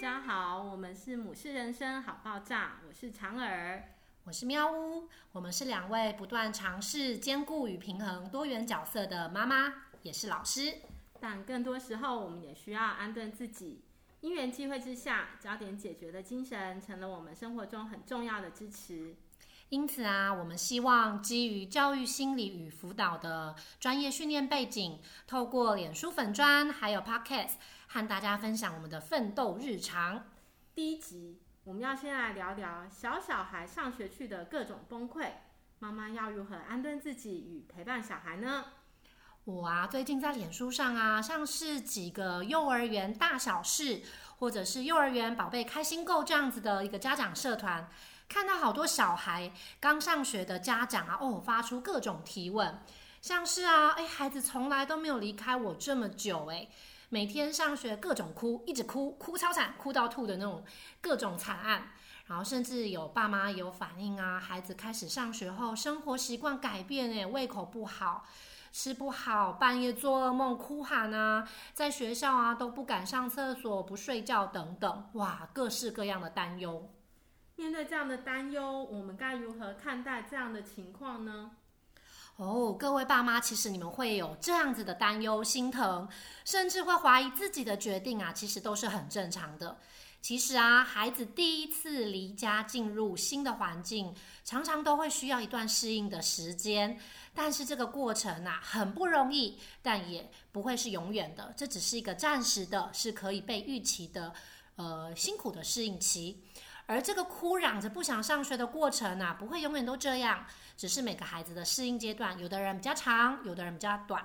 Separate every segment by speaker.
Speaker 1: 家好，我们是母式人生好爆炸，我是长耳，
Speaker 2: 我是喵呜，我们是两位不断尝试兼顾与平衡多元角色的妈妈，也是老师，
Speaker 1: 但更多时候我们也需要安顿自己。因缘际会之下，焦点解决的精神成了我们生活中很重要的支持。
Speaker 2: 因此啊，我们希望基于教育心理与辅导的专业训练背景，透过脸书粉砖还有 Podcast，和大家分享我们的奋斗日常。
Speaker 1: 第一集，我们要先来聊聊小小孩上学去的各种崩溃，妈妈要如何安顿自己与陪伴小孩呢？
Speaker 2: 我啊，最近在脸书上啊，像是几个幼儿园大小事，或者是幼儿园宝贝开心购这样子的一个家长社团。看到好多小孩刚上学的家长啊，哦，发出各种提问，像是啊，哎，孩子从来都没有离开我这么久，哎，每天上学各种哭，一直哭，哭超惨，哭到吐的那种各种惨案，然后甚至有爸妈有反映啊，孩子开始上学后生活习惯改变，哎，胃口不好，吃不好，半夜做噩梦，哭喊啊，在学校啊都不敢上厕所，不睡觉等等，哇，各式各样的担忧。
Speaker 1: 面对这样的担忧，我们该如何看待这样的情况呢？
Speaker 2: 哦，各位爸妈，其实你们会有这样子的担忧、心疼，甚至会怀疑自己的决定啊，其实都是很正常的。其实啊，孩子第一次离家进入新的环境，常常都会需要一段适应的时间。但是这个过程啊，很不容易，但也不会是永远的。这只是一个暂时的，是可以被预期的，呃，辛苦的适应期。而这个哭嚷着不想上学的过程啊，不会永远都这样，只是每个孩子的适应阶段，有的人比较长，有的人比较短。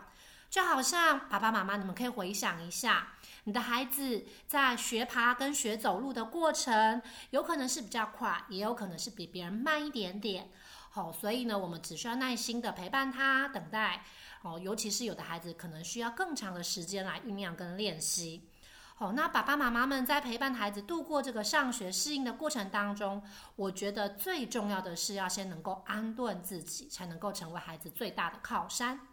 Speaker 2: 就好像爸爸妈妈，你们可以回想一下，你的孩子在学爬跟学走路的过程，有可能是比较快，也有可能是比别人慢一点点。好，所以呢，我们只需要耐心的陪伴他，等待。哦，尤其是有的孩子可能需要更长的时间来酝酿跟练习。那爸爸妈妈们在陪伴孩子度过这个上学适应的过程当中，我觉得最重要的是要先能够安顿自己，才能够成为孩子最大的靠山。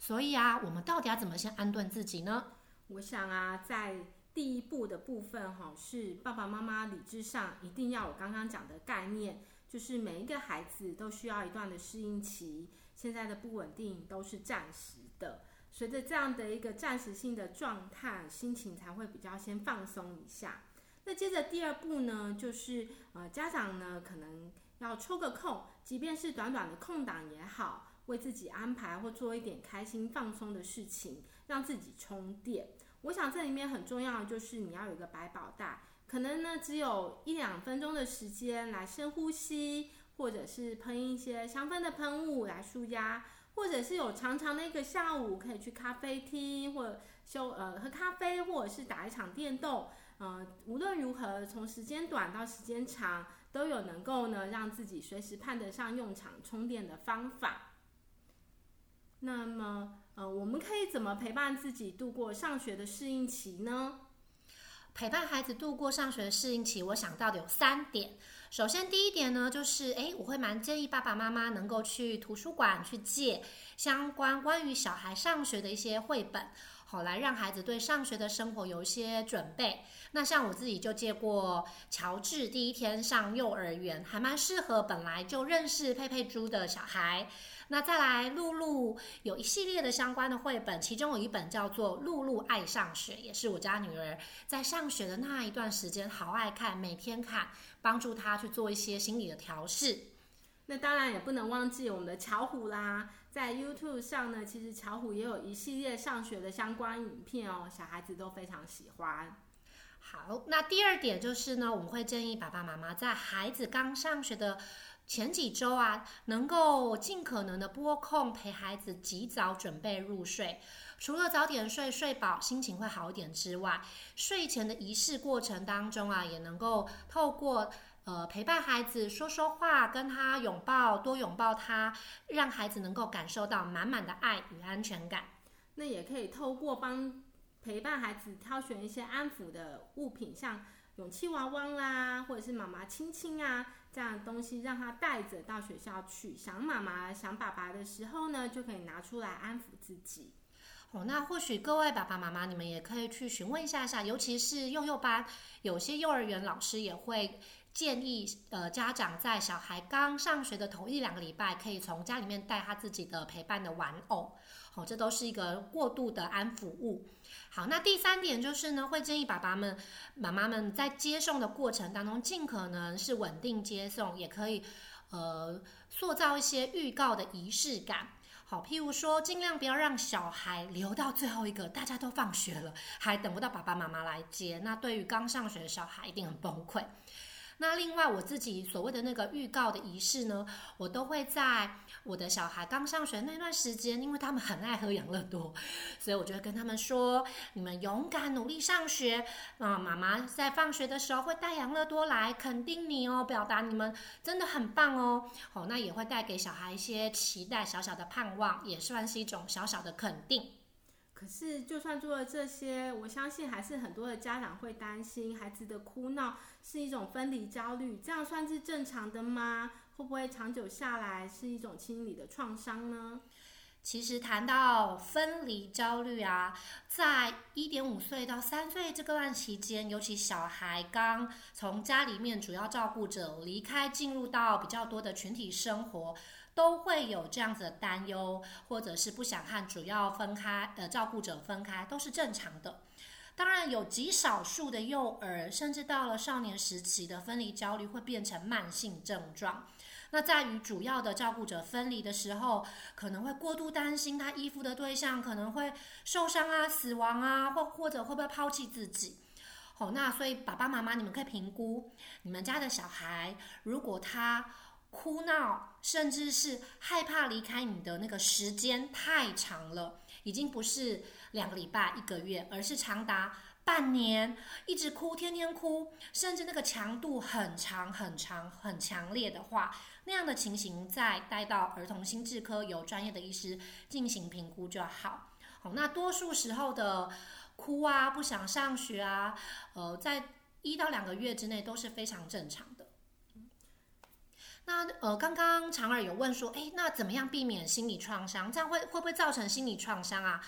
Speaker 2: 所以啊，我们到底要怎么先安顿自己呢？
Speaker 1: 我想啊，在第一步的部分哈，是爸爸妈妈理智上一定要有刚刚讲的概念，就是每一个孩子都需要一段的适应期，现在的不稳定都是暂时的。随着这样的一个暂时性的状态，心情才会比较先放松一下。那接着第二步呢，就是呃家长呢可能要抽个空，即便是短短的空档也好，为自己安排或做一点开心放松的事情，让自己充电。我想这里面很重要的就是你要有一个百宝袋，可能呢只有一两分钟的时间来深呼吸，或者是喷一些香氛的喷雾来舒压。或者是有长长的一个下午，可以去咖啡厅，或休呃喝咖啡，或者是打一场电动，呃，无论如何，从时间短到时间长，都有能够呢让自己随时派得上用场充电的方法。那么，呃，我们可以怎么陪伴自己度过上学的适应期呢？
Speaker 2: 陪伴孩子度过上学的适应期，我想到的有三点。首先，第一点呢，就是诶，我会蛮建议爸爸妈妈能够去图书馆去借相关关于小孩上学的一些绘本，好来让孩子对上学的生活有一些准备。那像我自己就借过乔治第一天上幼儿园，还蛮适合本来就认识佩佩猪的小孩。那再来，露露有一系列的相关的绘本，其中有一本叫做《露露爱上学》，也是我家女儿在上学的那一段时间好爱看，每天看，帮助她去做一些心理的调试。
Speaker 1: 那当然也不能忘记我们的巧虎啦，在 YouTube 上呢，其实巧虎也有一系列上学的相关影片哦，小孩子都非常喜欢。
Speaker 2: 好，那第二点就是呢，我们会建议爸爸妈妈在孩子刚上学的。前几周啊，能够尽可能的拨空陪孩子及早准备入睡，除了早点睡睡饱，心情会好一点之外，睡前的仪式过程当中啊，也能够透过呃陪伴孩子说说话，跟他拥抱，多拥抱他，让孩子能够感受到满满的爱与安全感。
Speaker 1: 那也可以透过帮陪伴孩子挑选一些安抚的物品，像勇气娃娃啦，或者是妈妈亲亲啊。这样的东西让他带着到学校去，想妈妈、想爸爸的时候呢，就可以拿出来安抚自己。
Speaker 2: 哦，那或许各位爸爸妈妈，你们也可以去询问一下下，尤其是幼幼班，有些幼儿园老师也会建议，呃，家长在小孩刚上学的头一两个礼拜，可以从家里面带他自己的陪伴的玩偶，哦，这都是一个过度的安抚物。好，那第三点就是呢，会建议爸爸们、妈妈们在接送的过程当中，尽可能是稳定接送，也可以，呃，塑造一些预告的仪式感。好，譬如说，尽量不要让小孩留到最后一个，大家都放学了，还等不到爸爸妈妈来接，那对于刚上学的小孩一定很崩溃。那另外，我自己所谓的那个预告的仪式呢，我都会在我的小孩刚上学那段时间，因为他们很爱喝养乐多，所以我就会跟他们说：你们勇敢努力上学啊！妈妈在放学的时候会带养乐多来肯定你哦，表达你们真的很棒哦。好，那也会带给小孩一些期待，小小的盼望，也算是一种小小的肯定。
Speaker 1: 可是，就算做了这些，我相信还是很多的家长会担心孩子的哭闹是一种分离焦虑，这样算是正常的吗？会不会长久下来是一种心理的创伤呢？
Speaker 2: 其实谈到分离焦虑啊，在一点五岁到三岁这个段期间，尤其小孩刚从家里面主要照顾者离开，进入到比较多的群体生活。都会有这样子的担忧，或者是不想和主要分开，呃，照顾者分开，都是正常的。当然，有极少数的幼儿，甚至到了少年时期的分离焦虑会变成慢性症状。那在与主要的照顾者分离的时候，可能会过度担心他依附的对象可能会受伤啊、死亡啊，或或者会不会抛弃自己。好，那所以爸爸妈妈，你们可以评估你们家的小孩，如果他。哭闹，甚至是害怕离开你的那个时间太长了，已经不是两个礼拜、一个月，而是长达半年，一直哭，天天哭，甚至那个强度很长、很长、很强烈的话，那样的情形再带到儿童心智科，由专业的医师进行评估就好。好，那多数时候的哭啊，不想上学啊，呃，在一到两个月之内都是非常正常的。那呃，刚刚常儿有问说，诶，那怎么样避免心理创伤？这样会会不会造成心理创伤啊？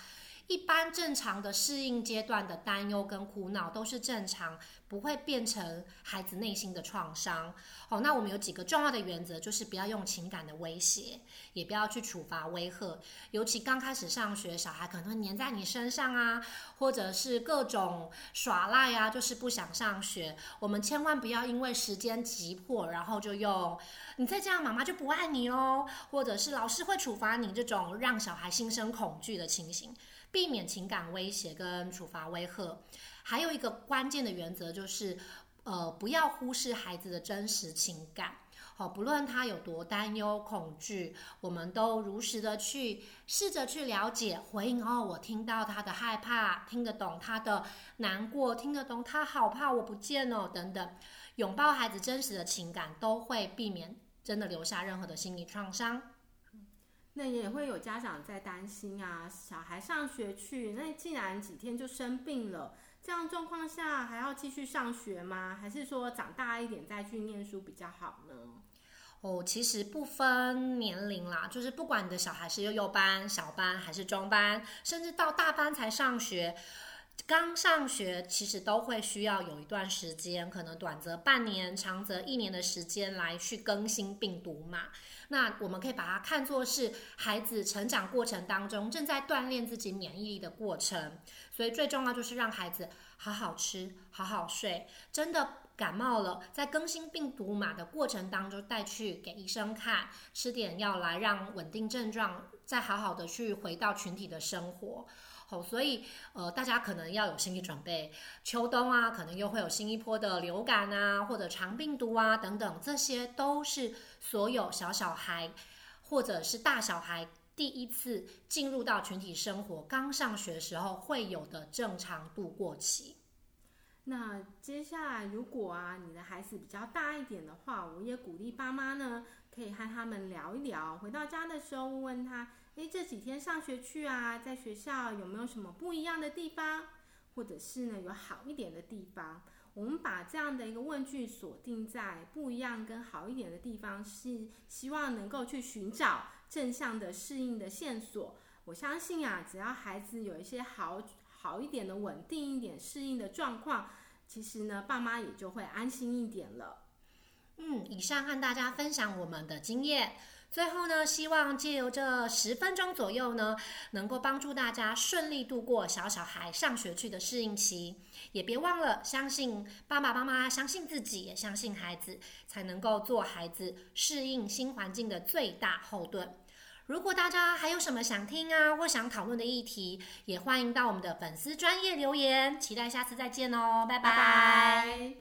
Speaker 2: 一般正常的适应阶段的担忧跟哭闹都是正常，不会变成孩子内心的创伤。哦，那我们有几个重要的原则，就是不要用情感的威胁，也不要去处罚威吓。尤其刚开始上学，小孩可能会黏在你身上啊，或者是各种耍赖啊，就是不想上学。我们千万不要因为时间急迫，然后就用你再这样，妈妈就不爱你哦，或者是老师会处罚你这种让小孩心生恐惧的情形。避免情感威胁跟处罚威吓，还有一个关键的原则就是，呃，不要忽视孩子的真实情感。好，不论他有多担忧、恐惧，我们都如实的去试着去了解、回应。哦，我听到他的害怕，听得懂他的难过，听得懂他好怕我不见了等等，拥抱孩子真实的情感，都会避免真的留下任何的心理创伤。
Speaker 1: 那也会有家长在担心啊，小孩上学去，那既然几天就生病了，这样状况下还要继续上学吗？还是说长大一点再去念书比较好呢？
Speaker 2: 哦，其实不分年龄啦，就是不管你的小孩是幼幼班、小班还是中班，甚至到大班才上学。刚上学其实都会需要有一段时间，可能短则半年，长则一年的时间来去更新病毒码。那我们可以把它看作是孩子成长过程当中正在锻炼自己免疫力的过程。所以最重要就是让孩子好好吃，好好睡。真的感冒了，在更新病毒码的过程当中带去给医生看，吃点药来让稳定症状，再好好的去回到群体的生活。哦，所以呃，大家可能要有心理准备，秋冬啊，可能又会有新一波的流感啊，或者肠病毒啊等等，这些都是所有小小孩或者是大小孩第一次进入到群体生活，刚上学时候会有的正常度过期。
Speaker 1: 那接下来，如果啊，你的孩子比较大一点的话，我也鼓励爸妈呢，可以和他们聊一聊，回到家的时候问他。诶，这几天上学去啊，在学校有没有什么不一样的地方，或者是呢有好一点的地方？我们把这样的一个问句锁定在不一样跟好一点的地方，是希望能够去寻找正向的适应的线索。我相信啊，只要孩子有一些好好一点的稳定一点适应的状况，其实呢，爸妈也就会安心一点了。
Speaker 2: 嗯，以上和大家分享我们的经验。最后呢，希望借由这十分钟左右呢，能够帮助大家顺利度过小小孩上学去的适应期。也别忘了相信爸爸妈妈，相信自己，也相信孩子，才能够做孩子适应新环境的最大后盾。如果大家还有什么想听啊，或想讨论的议题，也欢迎到我们的粉丝专业留言。期待下次再见哦，拜拜。拜拜。